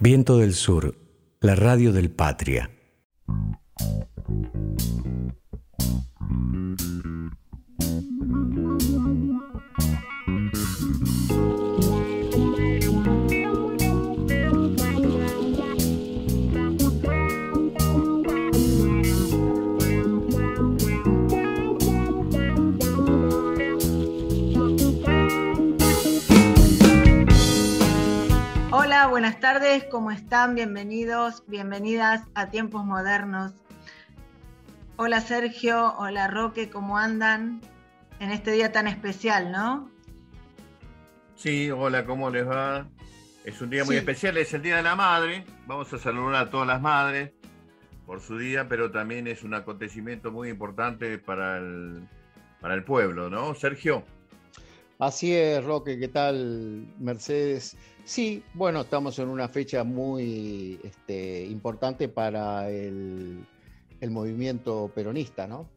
Viento del Sur, la radio del Patria. Buenas tardes, ¿cómo están? Bienvenidos, bienvenidas a Tiempos Modernos. Hola Sergio, hola Roque, ¿cómo andan en este día tan especial, no? Sí, hola, ¿cómo les va? Es un día muy especial, es el Día de la Madre. Vamos a saludar a todas las madres por su día, pero también es un acontecimiento muy importante para el, para el pueblo, ¿no? Sergio. Así es, Roque, ¿qué tal, Mercedes? Sí, bueno, estamos en una fecha muy este, importante para el, movimiento peronista, ¿no?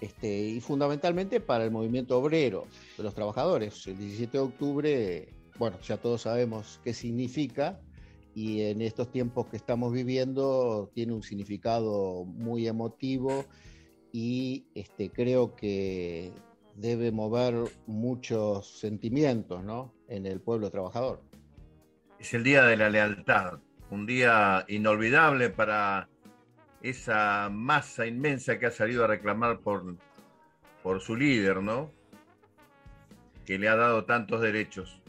Este, y fundamentalmente para el movimiento obrero de los trabajadores. El 17 de octubre, bueno, ya todos sabemos qué significa y en estos tiempos que estamos viviendo tiene un significado muy emotivo y este, creo que debe mover muchos sentimientos ¿no? en el pueblo trabajador es el Día de la Lealtad, un día inolvidable para esa masa inmensa que ha salido a reclamar por, por su líder, ¿no? Que le ha dado tantos derechos.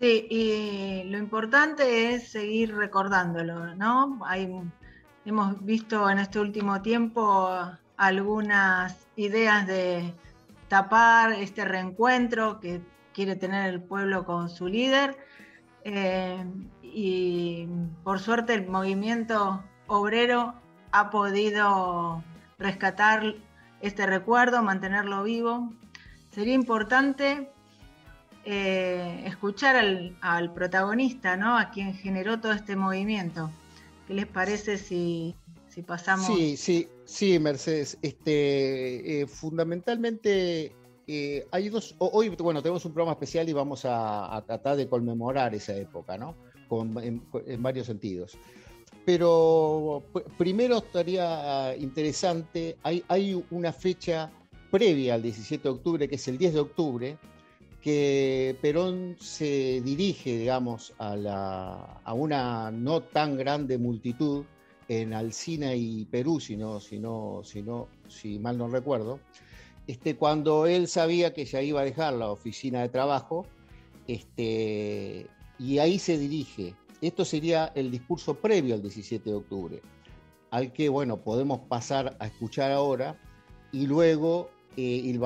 Sí, y lo importante es seguir recordándolo, ¿no? Hemos visto en este último tiempo algunas ideas de tapar este reencuentro que quiere tener el pueblo con su líder eh, y por suerte el movimiento obrero ha podido rescatar este recuerdo, mantenerlo vivo. Sería importante eh, escuchar al, protagonista, ¿no? A quien generó todo este movimiento. ¿Qué les parece si, pasamos? Sí, sí, sí, Mercedes. Este, eh, fundamentalmente eh, hoy, bueno, tenemos un programa especial y vamos a, tratar de conmemorar esa época, ¿no? en, varios sentidos. Pero primero estaría interesante, hay, una fecha previa al 17 de octubre, que es el 10 de octubre, que Perón se dirige, digamos, a, a una no tan grande multitud en Alcina y Perú, si, si, si, si mal no recuerdo, este, cuando él sabía que ya iba a dejar la oficina de trabajo, este, y ahí se dirige. Esto sería el discurso previo al 17 de octubre, al que, bueno, podemos pasar a escuchar ahora, y luego eh,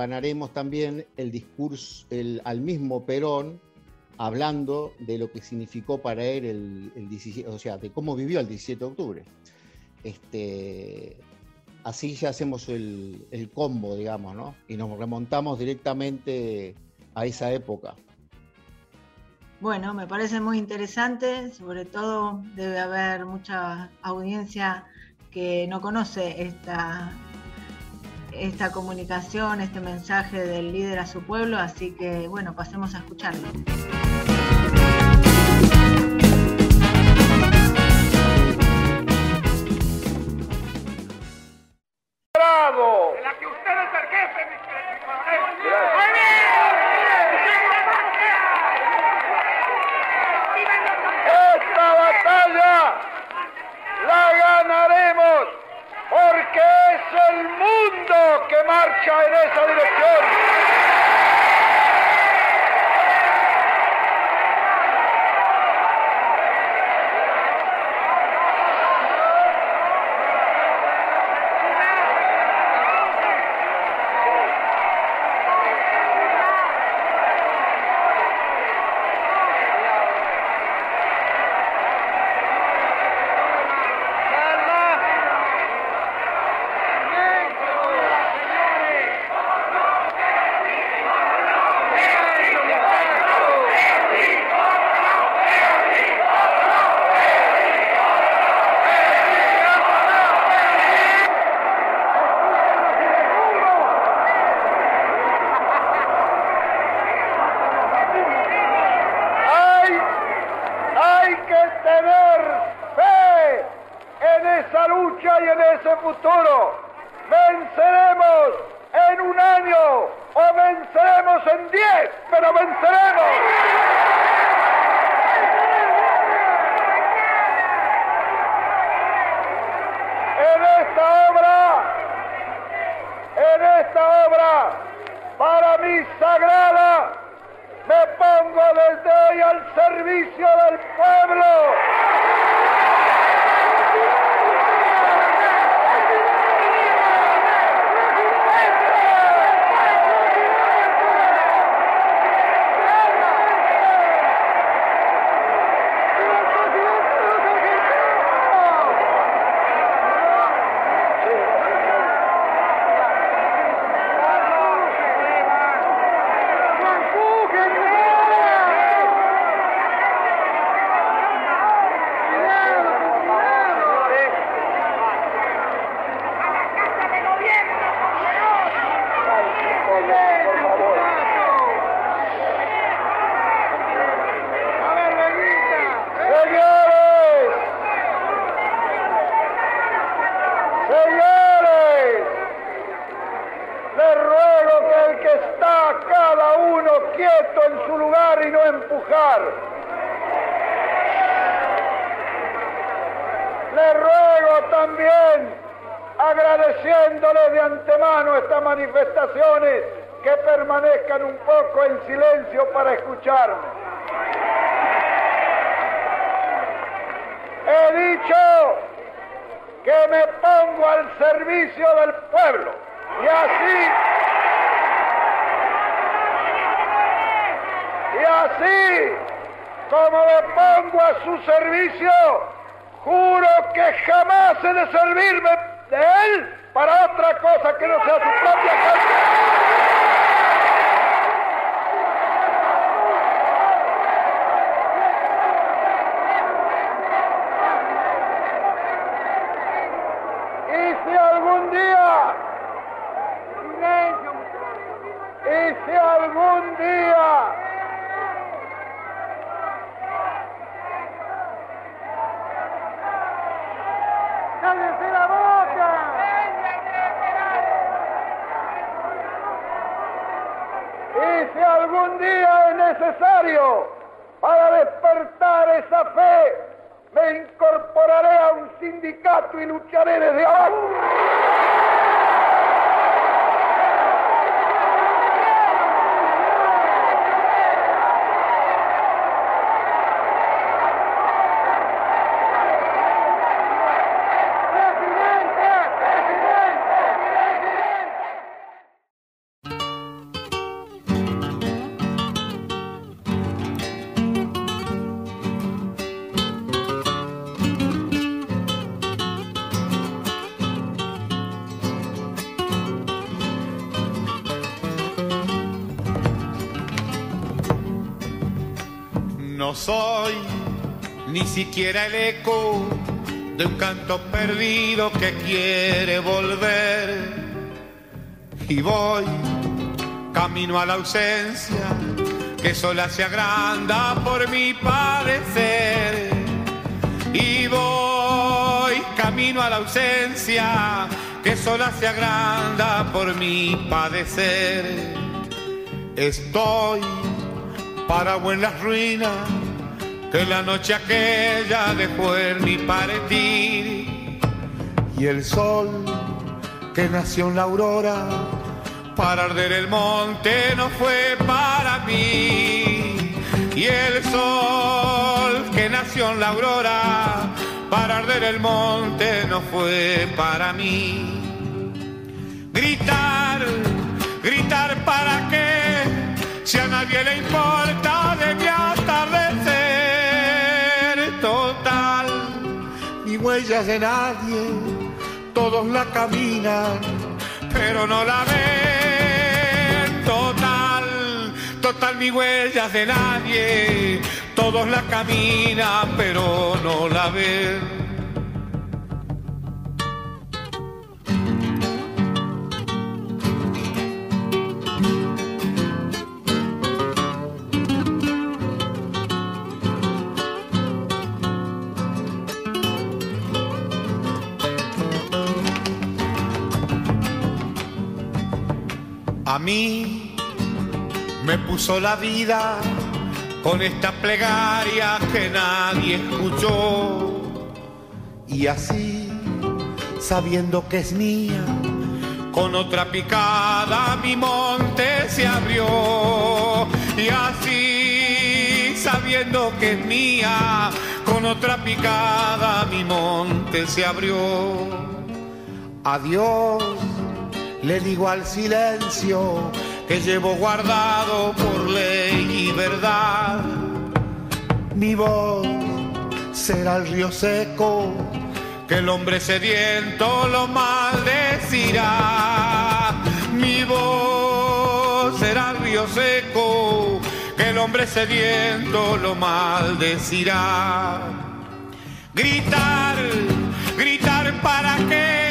también el discurso al mismo Perón, hablando de lo que significó para él el, el 17, o sea, de cómo vivió el 17 de octubre. Este, así ya hacemos el, combo, digamos, ¿no? Y nos remontamos directamente a esa época. Bueno, me parece muy interesante, sobre todo debe haber mucha audiencia que no conoce esta, esta comunicación, este mensaje del líder a su pueblo, así que bueno, pasemos a escucharlo. Soy siquiera el eco de un canto perdido que quiere volver. Y voy camino a la ausencia que sola se agranda por mi padecer. Y voy camino a la ausencia que sola se agranda por mi padecer. Estoy para buenas ruinas que la noche aquella dejó en mi paretir y el sol que nació en la aurora para arder el monte no fue para mí. Y el sol que nació en la aurora para arder el monte no fue para mí. Gritar gritar para qué si a nadie le importa de de nadie, todos la caminan, pero no la ven. Total, total, mi huellas de nadie, todos la caminan, pero no la ven. A mí me puso la vida con esta plegaria que nadie escuchó. Y así, sabiendo que es mía, con otra picada mi monte se abrió. Y así, sabiendo que es mía, con otra picada mi monte se abrió. Adiós, le digo al silencio que llevo guardado por ley y verdad. Mi voz será el río seco, que el hombre sediento lo maldecirá. Mi voz será el río seco, que el hombre sediento lo maldecirá. Gritar, gritar para qué,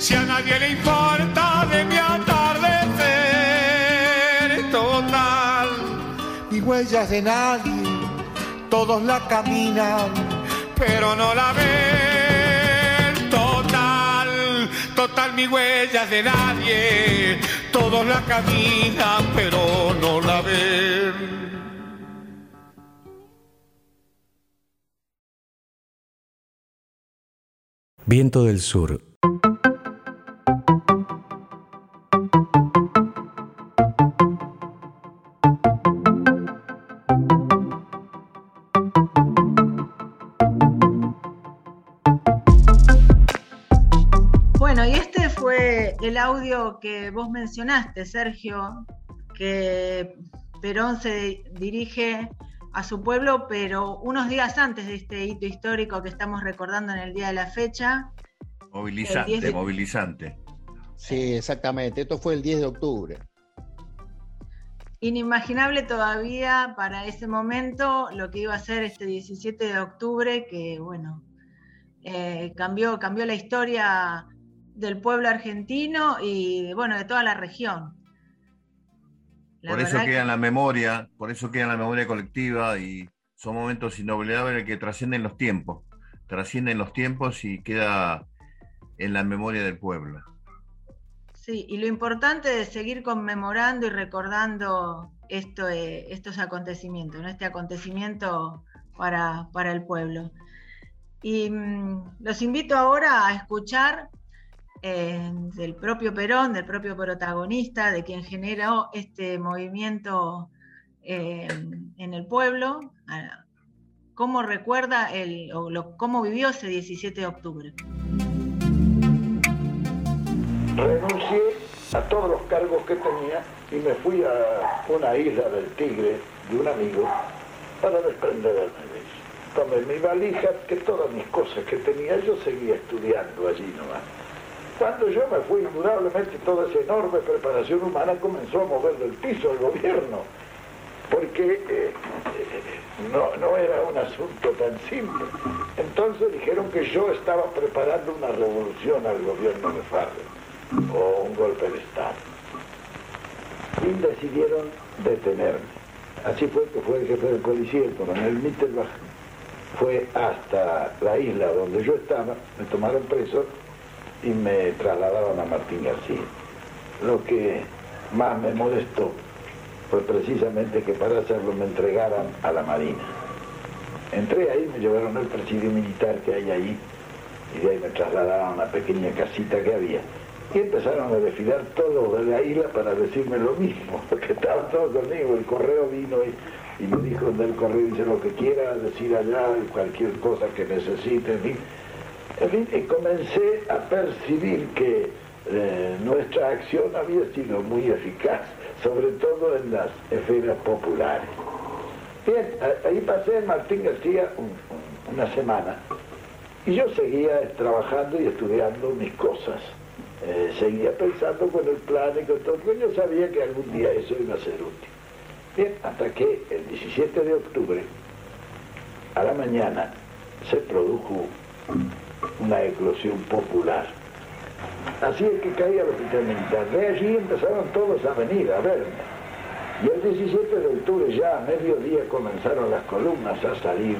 si a nadie le importa de mi atardecer total, ni huellas de nadie, todos la caminan, pero no la ven total, total mi huellas de nadie, todos la caminan, pero no la ven. Viento del Sur. Audio que vos mencionaste, Sergio, que Perón se dirige a su pueblo, pero unos días antes de este hito histórico que estamos recordando en el día de la fecha. Movilizante, El 10 de- movilizante. Sí, exactamente. Esto fue el 10 de octubre. Inimaginable todavía para ese momento lo que iba a ser este 17 de octubre, que bueno, eh, cambió, cambió la historia del pueblo argentino y bueno, de toda la región. La por eso queda que- en la memoria, por eso queda en la memoria colectiva y son momentos inolvidables que trascienden los tiempos, trascienden los tiempos y queda en la memoria del pueblo. Sí, y lo importante es seguir conmemorando y recordando esto, eh, estos acontecimientos, ¿no? este acontecimiento para, para el pueblo. Y mm, los invito ahora a escuchar del propio Perón, del propio protagonista, de quien generó este movimiento eh, en el pueblo, cómo recuerda el, o cómo vivió ese 17 de octubre. Renuncié a todos los cargos que tenía y me fui a una isla del Tigre de un amigo para desprenderme de. Tomé mi valija, que todas mis cosas que tenía, yo seguía estudiando allí nomás. Cuando yo me fui, indudablemente toda esa enorme preparación humana comenzó a mover del piso el gobierno, porque eh, eh, no, no era un asunto tan simple. Entonces dijeron que yo estaba preparando una revolución al gobierno de Farrell o un golpe de Estado. Y decidieron detenerme. Así fue que fue el jefe de policía, el coronel Mittelbach, fue hasta la isla donde yo estaba, me tomaron preso y me trasladaron a Martín García. Lo que más me molestó fue precisamente que para hacerlo me entregaran a la Marina. Entré ahí, me llevaron al presidio militar que hay ahí y de ahí me trasladaron a una pequeña casita que había. Y empezaron a desfilar todos de la isla para decirme lo mismo, porque estaban todos conmigo. El correo vino y, me dijo del correo, dice lo que quiera decir allá, cualquier cosa que necesite, en fin. En fin, comencé a percibir que eh, nuestra acción había sido muy eficaz, sobre todo en las esferas populares. Bien, ahí pasé en Martín García un- un- una semana y yo seguía trabajando y estudiando mis cosas. Eh, seguía pensando con el plan y con todo, porque yo sabía que algún día eso iba a ser útil. Bien, hasta que el 17 de octubre, a la mañana, se produjo una eclosión popular. Así es que caí al hospital militar. De allí empezaron todos a venir a verme. Y el 17 de octubre ya a mediodía comenzaron las columnas a salir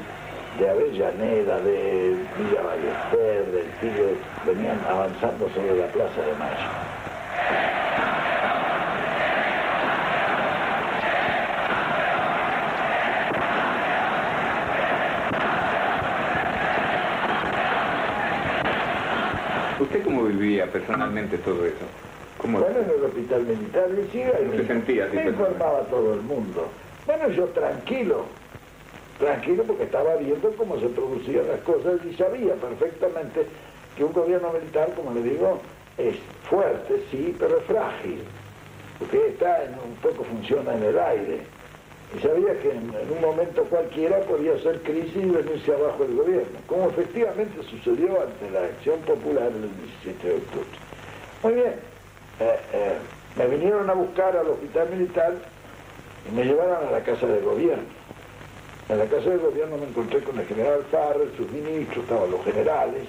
de Avellaneda, de Villa Ballester, del Tigre, venían avanzando sobre la Plaza de Mayo. Vivía personalmente todo eso? Bueno, en el hospital militar Siga y se sentía me informaba todo el mundo. Bueno, yo tranquilo, tranquilo porque estaba viendo cómo se producían las cosas y sabía perfectamente que un gobierno militar, como le digo, es fuerte, sí, pero es frágil, porque está en un poco funciona en el aire. Y sabía que en, un momento cualquiera podía ser crisis y venirse abajo el gobierno, como efectivamente sucedió ante la acción popular el 17 de octubre. Muy bien, eh, eh, me vinieron a buscar al hospital militar y me llevaron a la casa de gobierno. En la casa de gobierno me encontré con el general Farrell, sus ministros, estaban los generales,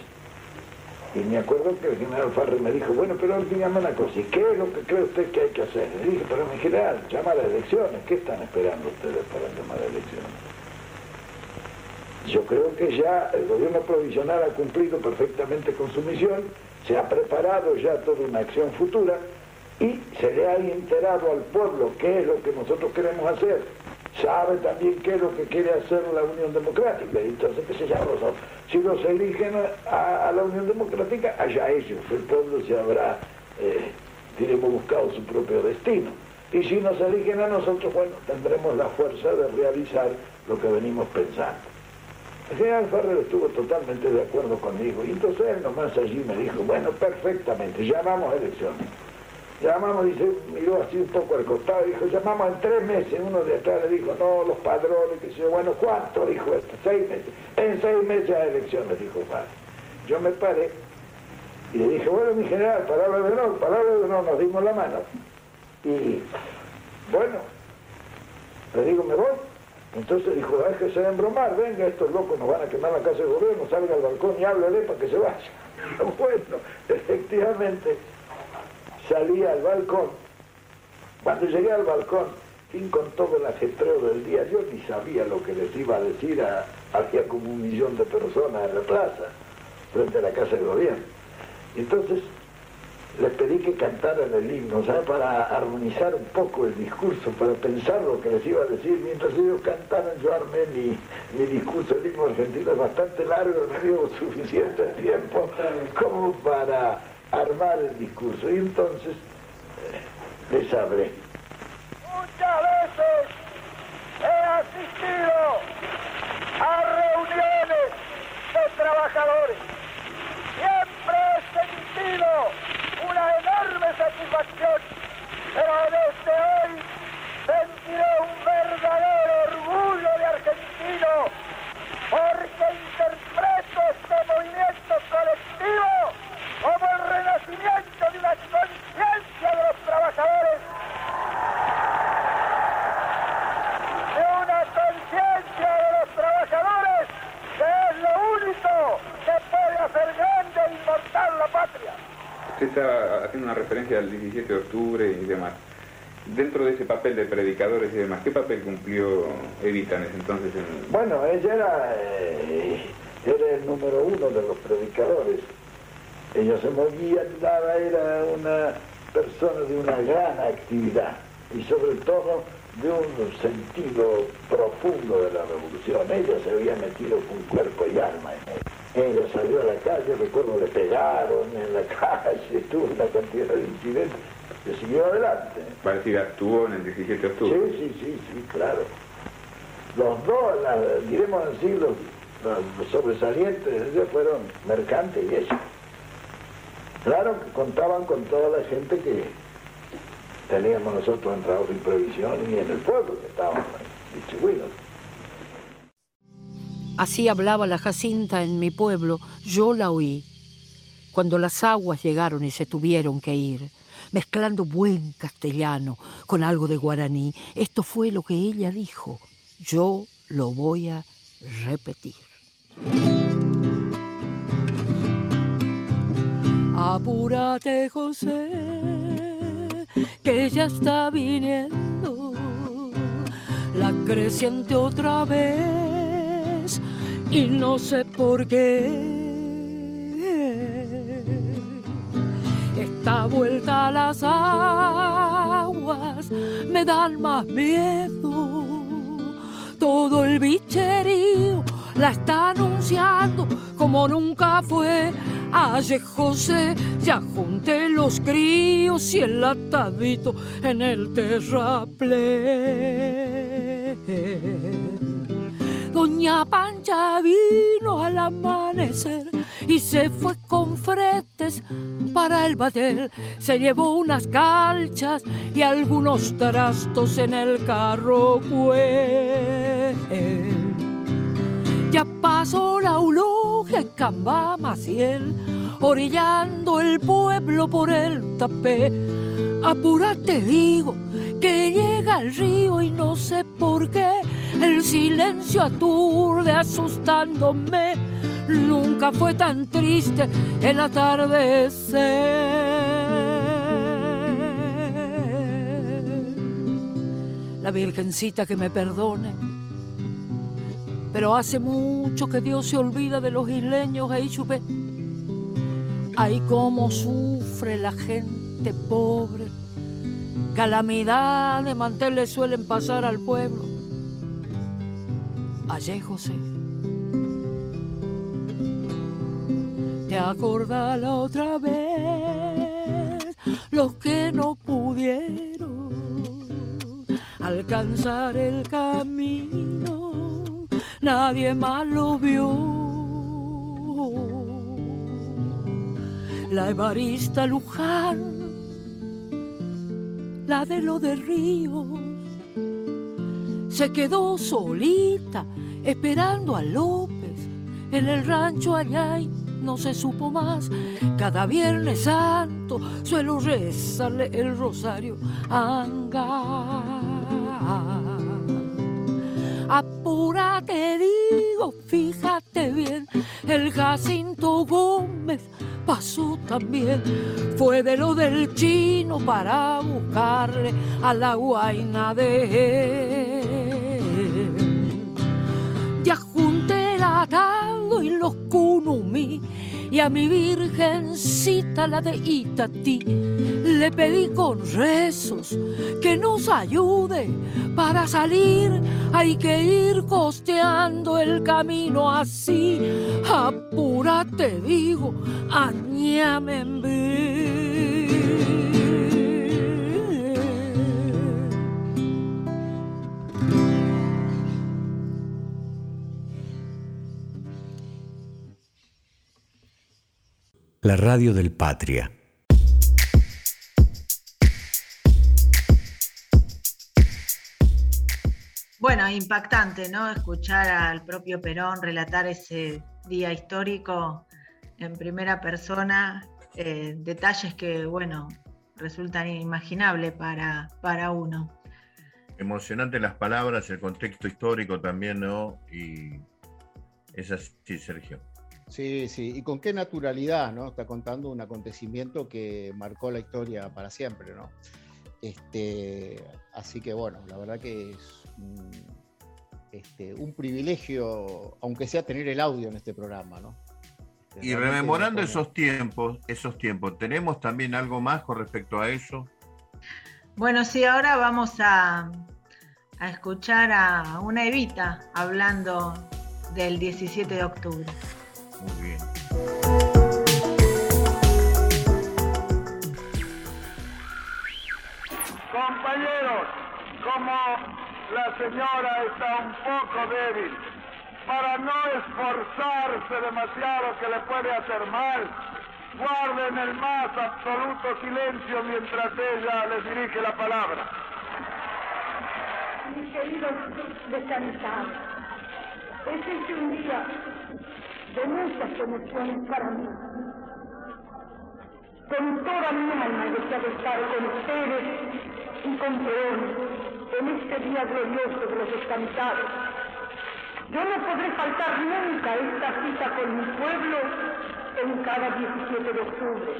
y me acuerdo que el general Farrell me dijo, bueno, pero dígame una cosa, ¿y qué es lo que cree usted que hay que hacer? Le dije, pero mi general, llama a las elecciones, ¿qué están esperando ustedes para llamar a elecciones? Yo creo que ya el gobierno provisional ha cumplido perfectamente con su misión, se ha preparado ya toda una acción futura y se le ha enterado al pueblo qué es lo que nosotros queremos hacer sabe también qué es lo que quiere hacer la Unión Democrática. Entonces, ¿qué se llama? Si los eligen a, la Unión Democrática, allá ellos, el pueblo se habrá, eh, diremos, buscado su propio destino. Y si nos eligen a nosotros, bueno, tendremos la fuerza de realizar lo que venimos pensando. El general Ferrer estuvo totalmente de acuerdo conmigo y entonces él nomás allí me dijo, bueno, perfectamente, llamamos elecciones. Llamamos, dice, miró así un poco al costado, dijo, llamamos en tres meses. Uno de atrás le dijo, no, los padrones, que sé bueno, ¿cuánto? Dijo esto, seis meses. En seis meses hay elecciones, dijo padre. Yo me paré y le dije, bueno, mi general, palabra de honor, palabra de honor, nos dimos la mano. Y bueno, le digo, me voy. Entonces dijo, déjese de embromar, venga, estos locos nos van a quemar la casa de gobierno, salga al balcón y háblele para que se vaya. Bueno, efectivamente, salí al balcón. Cuando llegué al balcón, sin con todo el ajetreo del día, yo ni sabía lo que les iba a decir a, había como un millón de personas en la plaza, frente a la casa de gobierno. Entonces, les pedí que cantaran el himno, ¿sabes? Para armonizar un poco el discurso, para pensar lo que les iba a decir. Mientras ellos cantaran, yo armé mi, mi discurso. El himno argentino es bastante largo, no dio suficiente tiempo como para armar el discurso. Y entonces eh, les hablé. Muchas veces he asistido a reuniones de trabajadores. Siempre he sentido una enorme satisfacción, pero desde hoy sentiré un verdadero orgullo de argentino porque interpreto este movimiento colectivo como el renacimiento de una conciencia de los trabajadores, de una conciencia de los trabajadores que es lo único que puede hacer grande e inmortal la patria. Usted está haciendo una referencia al 17 de octubre y demás. Dentro de ese papel de predicadores y demás, ¿qué papel cumplió Evita en ese entonces? Bueno, ella era, eh, era el número uno de los predicadores ella se movía, nada, era una persona de una gran actividad y sobre todo de un sentido profundo de la revolución. Ella se había metido con cuerpo y alma en él. Ella salió a la calle, recuerdo, le pegaron en la calle, tuvo una cantidad de incidentes, se siguió adelante. Parece que actuó en el 17 de octubre. Sí, sí, sí, sí, claro. Los dos, diremos así, los, los sobresalientes fueron mercantes y ella. Claro que contaban con toda la gente que teníamos nosotros en trabajo sin previsión y en el pueblo que estábamos distribuidos. Así hablaba la Jacinta en mi pueblo, yo la oí. Cuando las aguas llegaron y se tuvieron que ir, mezclando buen castellano con algo de guaraní, esto fue lo que ella dijo. Yo lo voy a repetir. Apúrate, José, que ya está viniendo la creciente otra vez y no sé por qué. Esta vuelta las aguas me dan más miedo. Todo el bicherío la está anunciando como nunca fue Aye José, ya junté los críos y el atadito en el terraplén. Doña Pancha vino al amanecer y se fue con fretes para el batel. Se llevó unas calchas y algunos trastos en el carro, pues. Ya pasó la eulogia en Maciel, orillando el pueblo por el tapé. Apúrate, digo, que llega el río y no sé por qué el silencio aturde asustándome. Nunca fue tan triste el atardecer. La Virgencita que me perdone. Pero hace mucho que Dios se olvida de los isleños, ahí chupé. Ay, cómo sufre la gente pobre. Calamidad de manteles suelen pasar al pueblo Ayer José. ¿Te acordás la otra vez los que no pudieron alcanzar el camino? Nadie más lo vio. La Evarista Luján, la de lo de Ríos, se quedó solita esperando a López en el rancho allá y no se supo más. Cada viernes santo suelo rezarle el rosario anga. Apúrate, digo, fíjate bien, el Jacinto Gómez pasó también. Fue de lo del chino para buscarle a la guaina de él. Ya junté el atado y los kunumi y a mi virgencita la de Itatí le pedí con rezos que nos ayude para salir. Hay que ir costeando el camino así. Apúrate, digo, añame en La radio del Patria. Bueno, impactante, ¿no? Escuchar al propio Perón relatar ese día histórico en primera persona, eh, detalles que, bueno, resultan inimaginables para, para uno. Emocionante las palabras, el contexto histórico también, ¿no? Y es así, Sergio. Sí, sí, y con qué naturalidad, ¿no? Está contando un acontecimiento que marcó la historia para siempre, ¿no? Este, así que bueno, la verdad que es este, un privilegio, aunque sea tener el audio en este programa, ¿no? Este, y rememorando esos tiempos, esos tiempos, ¿tenemos también algo más con respecto a eso? Bueno, sí, ahora vamos a, a escuchar a una Evita hablando del 17 de octubre. Muy bien. Compañeros, como la señora está un poco débil, para no esforzarse demasiado que le puede hacer mal, guarden el más absoluto silencio mientras ella les dirige la palabra. Mis queridos descansados, este es un día de muchas emociones para mí. Con toda mi alma deseo estar con ustedes y con Perón en este día glorioso de los descansados. Yo no podré faltar nunca esta cita con mi pueblo en cada 17 de octubre.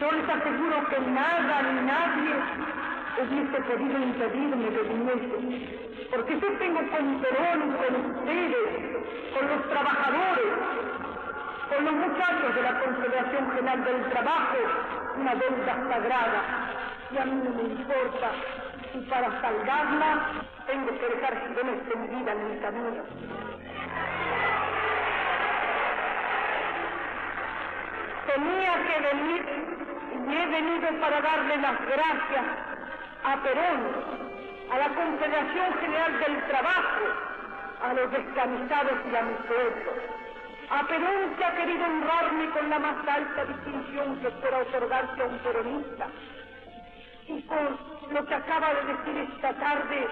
Yo les aseguro que nada ni nadie hubiese podido impedirme de viniese, porque yo tengo con Perón, con ustedes, con los trabajadores, con los muchachos de la Confederación General del Trabajo, una deuda sagrada, y a mí no me importa si para salvarla tengo que dejar girones vida en mi camino. tenía que venir y he venido para darle las gracias a Perón, a la Confederación General del Trabajo, a los descamisados y a mi pueblo. A Perón que ha querido honrarme con la más alta distinción que pueda otorgarse a un peronista. Y por lo que acaba de decir esta tarde,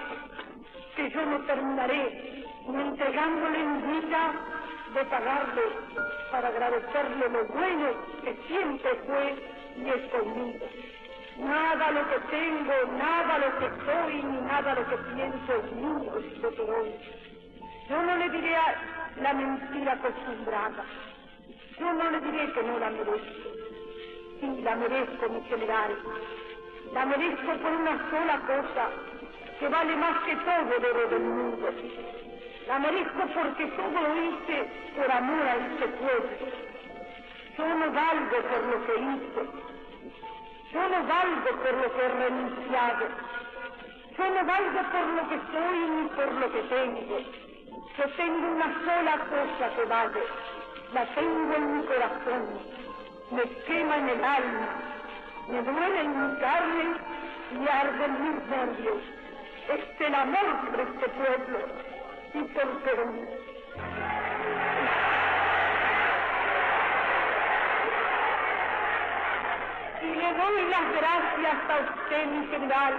que yo no terminaré ni entregándole en vida de pagarle para agradecerle lo bueno que siempre fue y es conmigo. Nada lo que tengo, nada lo que soy, ni nada lo que pienso es mío, es hoy. Yo no le diré la mentira acostumbrada. Yo no le diré que no la merezco. Sí, la merezco, mi general. La merezco por una sola cosa, que vale más que todo el oro del mundo. La merezco porque todo lo hice por amor a este pueblo. Yo no valgo por lo que hice. Yo no valgo por lo que he renunciado. Yo no valgo por lo que soy ni por lo que tengo. Yo tengo una sola cosa que vale. La tengo en mi corazón. Me quema en el alma. Me duele en mi carne y arde en mis nervios. Es el amor por este pueblo y por Perú. Y le doy las gracias a usted, mi general,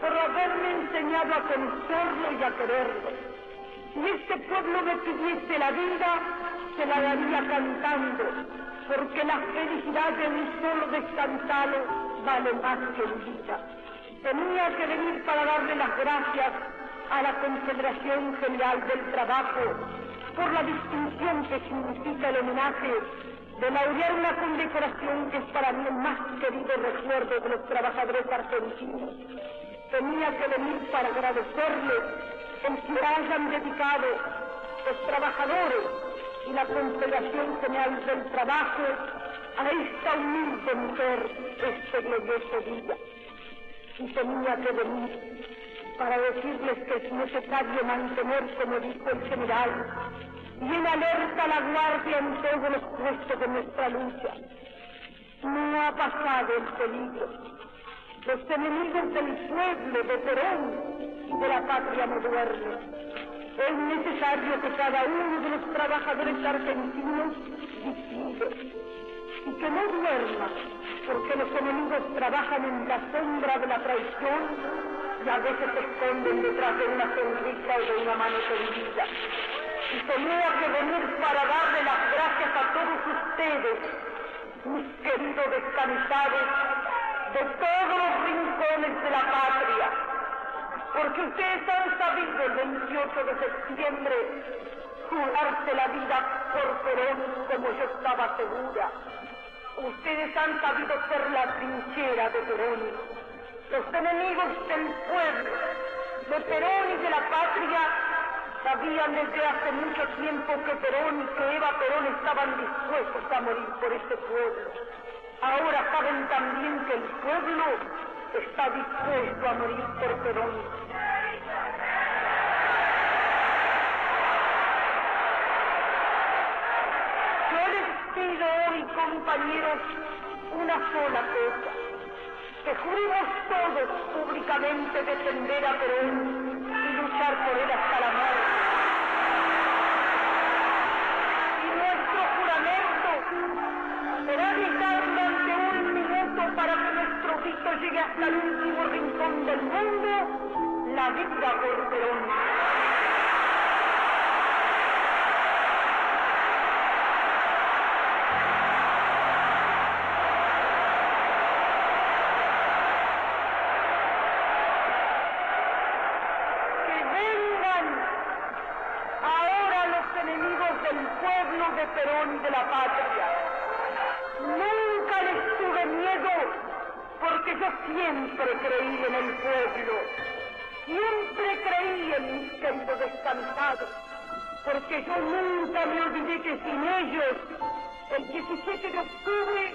por haberme enseñado a conocerlo y a quererlo. Si este pueblo me pidiese la vida, la daría cantando, porque la felicidad de un solo descansado vale más que mi vida. Tenía que venir para darle las gracias a la Confederación General del Trabajo por la distinción que significa el homenaje de laurear una condecoración que es para mí el más querido recuerdo de los trabajadores argentinos. Tenía que venir para agradecerle el que hayan dedicado los trabajadores y la Confederación General del Trabajo a esta humilde mujer este glorioso día. Y tenía que venir para decirles que es necesario mantener, como dijo el general, bien alerta la guardia en todos los puestos de nuestra lucha. No ha pasado el peligro. Los enemigos del pueblo, de Perón y de la patria moderna. Es necesario que cada uno de los trabajadores argentinos y que no duerma, porque los enemigos trabajan en la sombra de la traición y a veces se esconden detrás de una sonrisa o de una mano tendida. Y tenía que venir para darle las gracias a todos ustedes, mis queridos descansados, de todos los rincones de la patria, porque ustedes han sabido el 28 de septiembre jugarse la vida por Perón como yo estaba segura. Ustedes han sabido ser la trinchera de Perón, los enemigos del pueblo, de Perón y de la patria Sabían desde hace mucho tiempo que Perón y que Eva Perón estaban dispuestos a morir por este pueblo. Ahora saben también que el pueblo está dispuesto a morir por Perón. Yo les pido hoy, compañeros, una sola cosa. Que juremos todos públicamente defender a Perón y luchar por él hasta la muerte. será dejar durante un para que nuestro grito llegue hasta el último rincón del mundo, la vida por. Yo siempre creí en el pueblo. Siempre creí en mis queridos descansados, porque yo nunca me olvidé que sin ellos el 17 de octubre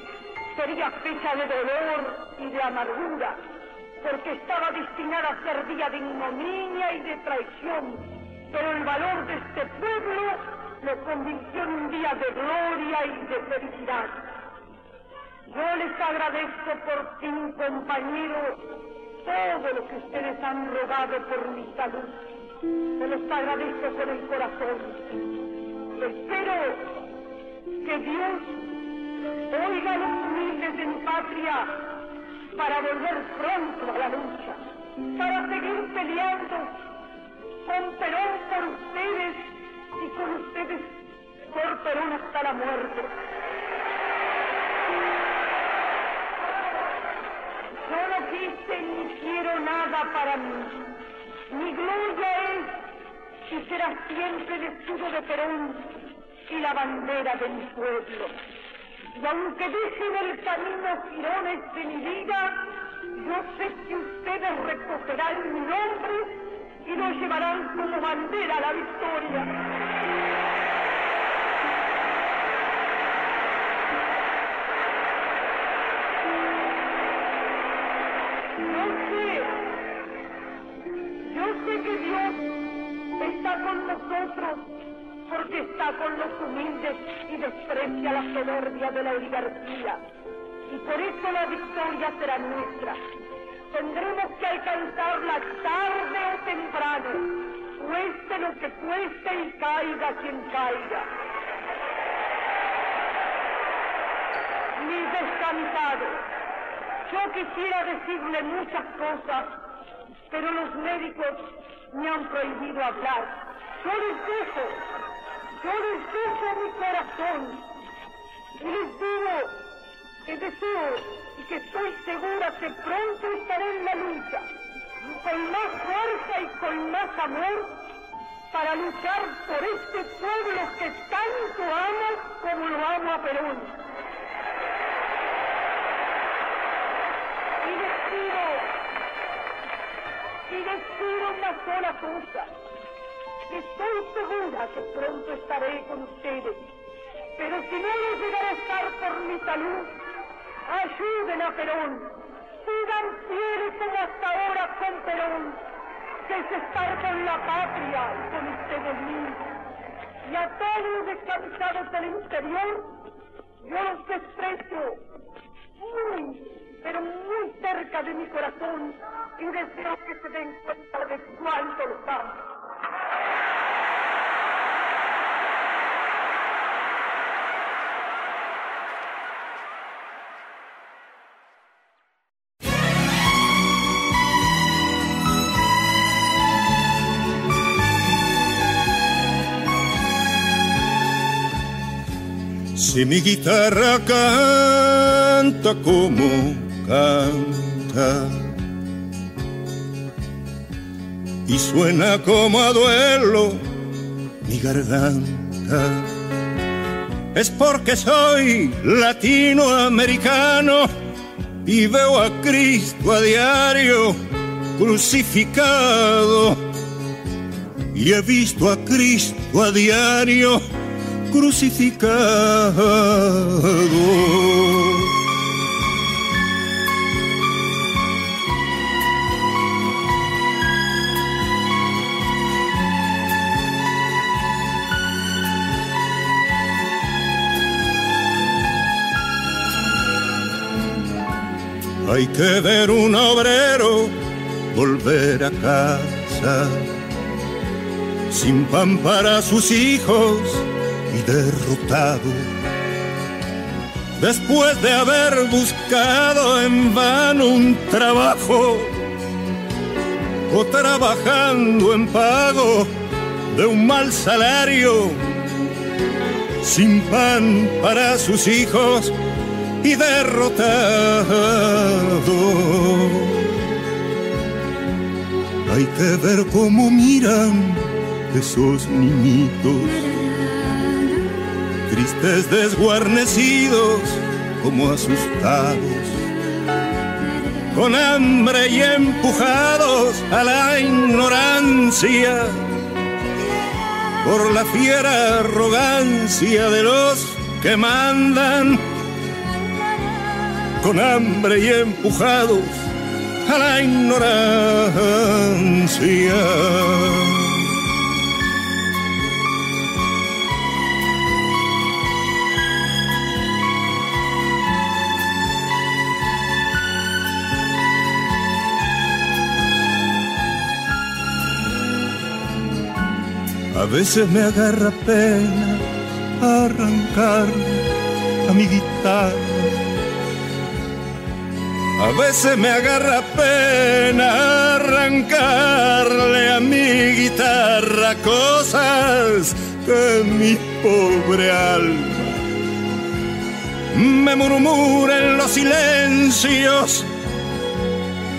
sería fecha de dolor y de amargura, porque estaba destinada a ser día de ignominia y de traición. Pero el valor de este pueblo lo convirtió en un día de gloria y de felicidad. Yo les agradezco por fin, compañero, todo lo que ustedes han rogado por mi salud. Se los agradezco con el corazón. Espero que Dios oiga a los humildes de mi patria para volver pronto a la lucha, para seguir peleando con Perón por ustedes y con ustedes por Perón hasta la muerte. Yo no quise ni quiero nada para mí. Mi gloria es y será siempre el escudo de Perón y la bandera de mi pueblo. Y aunque dejen el camino girones de mi vida, yo sé que ustedes recogerán mi nombre y lo llevarán como bandera a la victoria. Con los humildes y desprecia la soberbia de la oligarquía. Y por eso la victoria será nuestra. Tendremos que alcanzarla tarde o temprano, cueste lo que cueste y caiga quien caiga. Mis descansados, yo quisiera decirle muchas cosas, pero los médicos me han prohibido hablar. Les dejo, yo les dejo mi corazón y les digo que deseo y que estoy segura que pronto estaré en la lucha, con más fuerza y con más amor, para luchar por este pueblo que tanto amo como lo amo a Perón. Y les pido, y les pido una sola cosa, estoy segura que pronto estaré con ustedes, pero si no lo llegaré a estar por mi salud, ayuden a Perón, sigan fieles como hasta ahora con Perón, que es estar con la patria y con ustedes mismos. Y a todos los descansados del interior, yo los desprecio muy, pero muy cerca de mi corazón y deseo que se den cuenta de cuánto los amo. Si mi guitarra canta como canta. Y suena como a duelo mi garganta, es porque soy latinoamericano y veo a Cristo a diario crucificado. Y he visto a Cristo a diario crucificado. Hay que ver un obrero volver a casa sin pan para sus hijos y derrotado. Después de haber buscado en vano un trabajo o trabajando en pago de un mal salario, sin pan para sus hijos y derrotado. Hay que ver cómo miran esos niñitos tristes desguarnecidos como asustados, con hambre y empujados a la ignorancia por la fiera arrogancia de los que mandan, con hambre y empujados a la ignorancia. A veces me agarra pena arrancar a mi guitarra. A veces me agarra pena arrancarle a mi guitarra cosas que mi pobre alma me murmura en los silencios.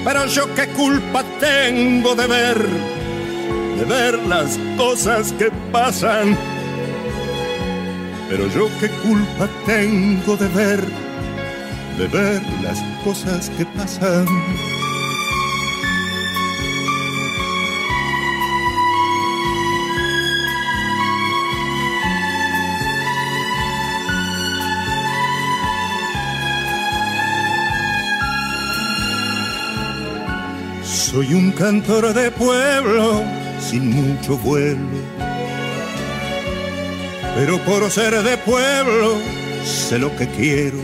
Pero yo qué culpa tengo de ver, de ver las cosas que pasan pero yo qué culpa tengo de ver, de ver las cosas que pasan. Soy un cantor de pueblo sin mucho vuelo pero por ser de pueblo sé lo que quiero.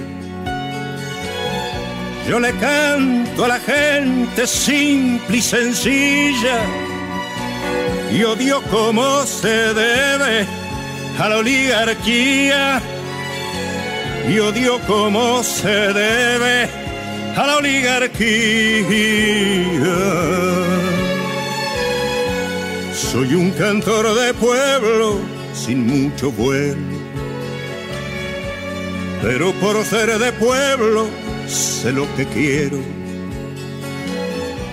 Yo le canto a la gente simple y sencilla y odio como se debe a la oligarquía y odio como se debe a la oligarquía. Soy un cantor de pueblo sin mucho vuelo. Pero por ser de pueblo sé lo que quiero.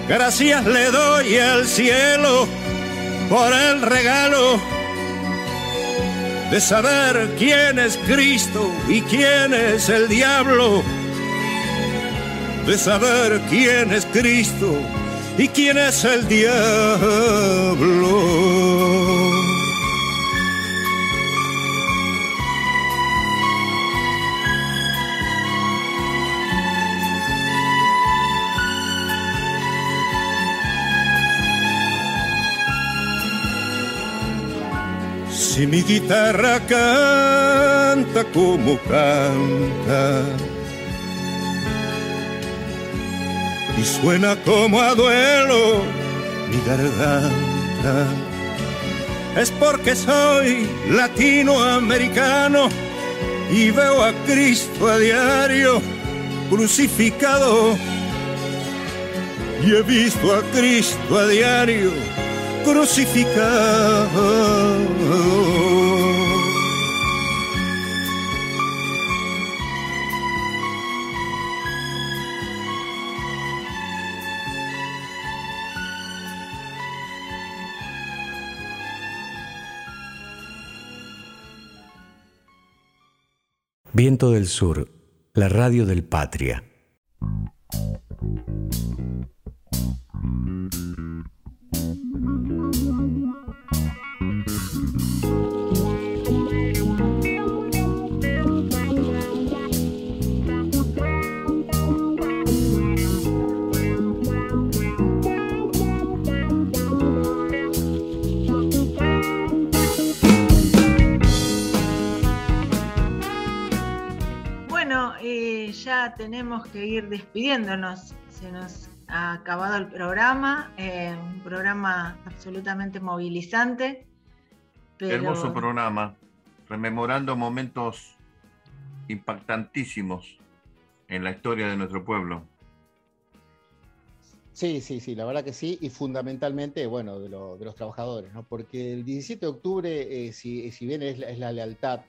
Gracias le doy al cielo por el regalo de saber quién es Cristo y quién es el diablo. De saber quién es Cristo y quién es el diablo. Si mi guitarra canta como canta suena como a duelo mi garganta, es porque soy latinoamericano y veo a Cristo a diario crucificado y he visto a Cristo a diario crucificado. Viento del Sur, la radio del Patria. Tenemos que ir despidiéndonos. Se nos ha acabado el programa, eh, un programa absolutamente movilizante. Hermoso programa, rememorando momentos impactantísimos en la historia de nuestro pueblo. Sí, sí, sí, la verdad que sí, y fundamentalmente, bueno, de, los trabajadores, ¿no? Porque el 17 de octubre, eh, si, si, bien es la lealtad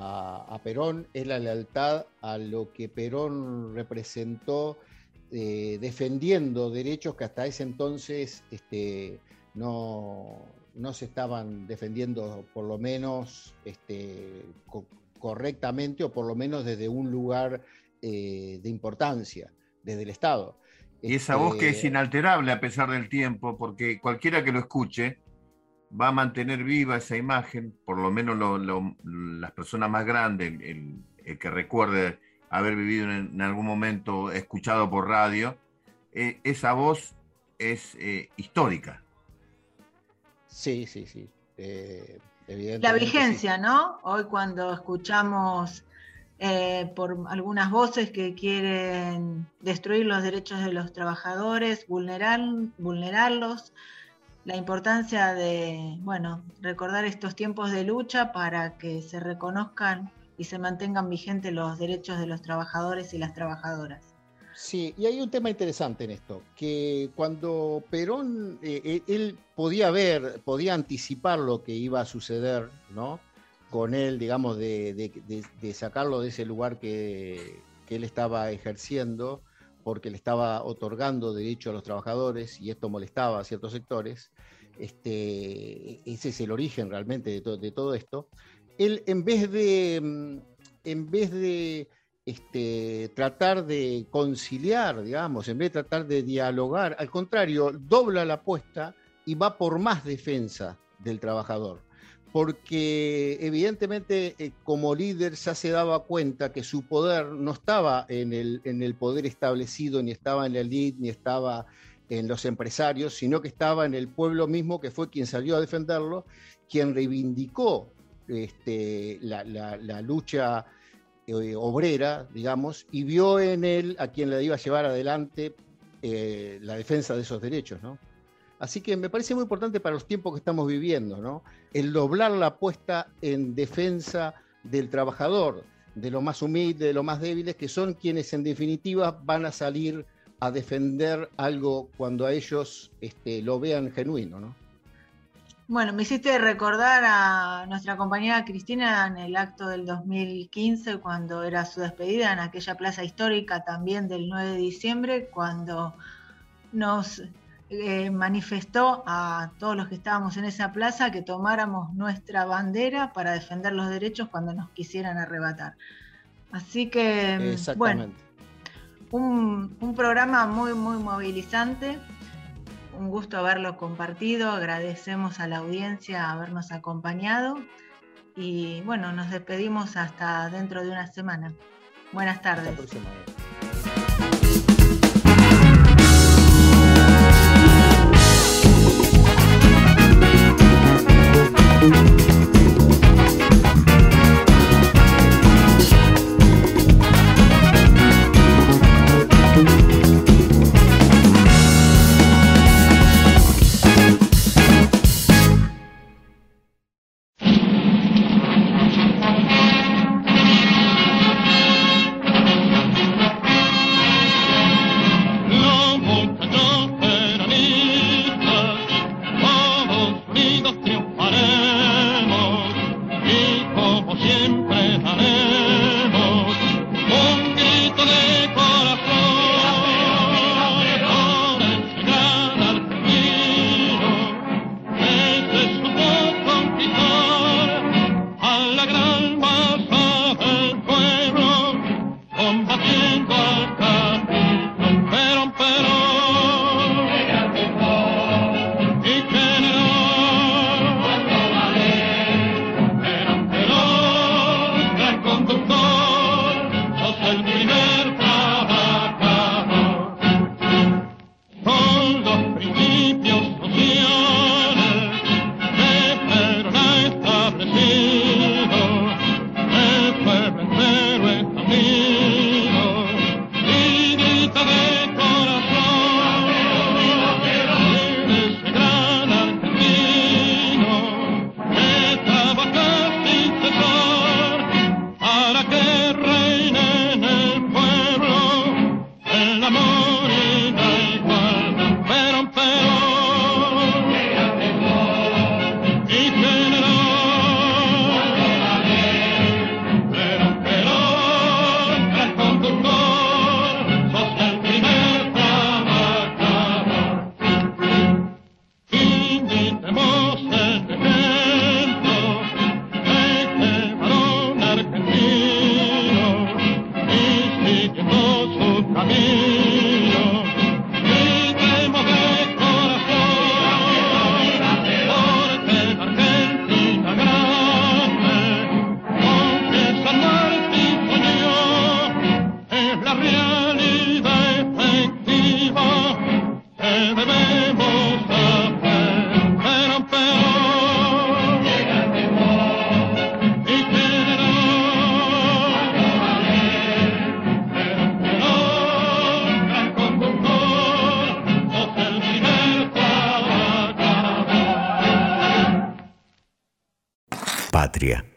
a, Perón es la lealtad a lo que Perón representó eh, defendiendo derechos que hasta ese entonces este, no, no, se estaban defendiendo por lo menos este, correctamente o por lo menos desde un lugar eh, de importancia, desde el Estado. Y esa voz que es este inalterable a pesar del tiempo, porque cualquiera que lo escuche va a mantener viva esa imagen, por lo menos las personas más grandes, el, que recuerde haber vivido en, algún momento escuchado por radio, eh, esa voz es eh, histórica. Sí, sí, sí. Eh, la vigencia, ¿no? Hoy cuando escuchamos por algunas voces que quieren destruir los derechos de los trabajadores, vulnerar, vulnerarlos, la importancia de, bueno, recordar estos tiempos de lucha para que se reconozcan y se mantengan vigentes los derechos de los trabajadores y las trabajadoras. Sí, y hay un tema interesante en esto, que cuando Perón, eh, eh, él podía ver, podía anticipar lo que iba a suceder, ¿no? Con él, digamos, de, sacarlo de ese lugar que, él estaba ejerciendo, porque le estaba otorgando derecho a los trabajadores y esto molestaba a ciertos sectores. Este, ese es el origen realmente de, todo esto. Él, en vez de, mm, en vez de este, tratar de conciliar, digamos, en vez de tratar de dialogar, al contrario, dobla la apuesta y va por más defensa del trabajador. Porque evidentemente eh, como líder ya se daba cuenta que su poder no estaba en el, en el poder establecido, ni estaba en la elite, ni estaba en los empresarios, sino que estaba en el pueblo mismo, que fue quien salió a defenderlo, quien reivindicó este, la, la lucha eh, obrera, digamos, y vio en él a quien le iba a llevar adelante eh, la defensa de esos derechos, ¿no? Así que me parece muy importante para los tiempos que estamos viviendo, ¿no? El doblar la apuesta en defensa del trabajador, de lo más humilde, de lo más débiles, que son quienes en definitiva van a salir a defender algo cuando a ellos este, lo vean genuino, ¿no? Bueno, me hiciste recordar a nuestra compañera Cristina en el acto del 2015, cuando era su despedida en aquella plaza histórica también del 9 de diciembre, cuando nos eh, manifestó a todos los que estábamos en esa plaza que tomáramos nuestra bandera para defender los derechos cuando nos quisieran arrebatar. Así que, bueno, un, un programa muy, muy movilizante un gusto haberlo compartido, agradecemos a la audiencia habernos acompañado y bueno, nos despedimos hasta dentro de una semana. Buenas tardes.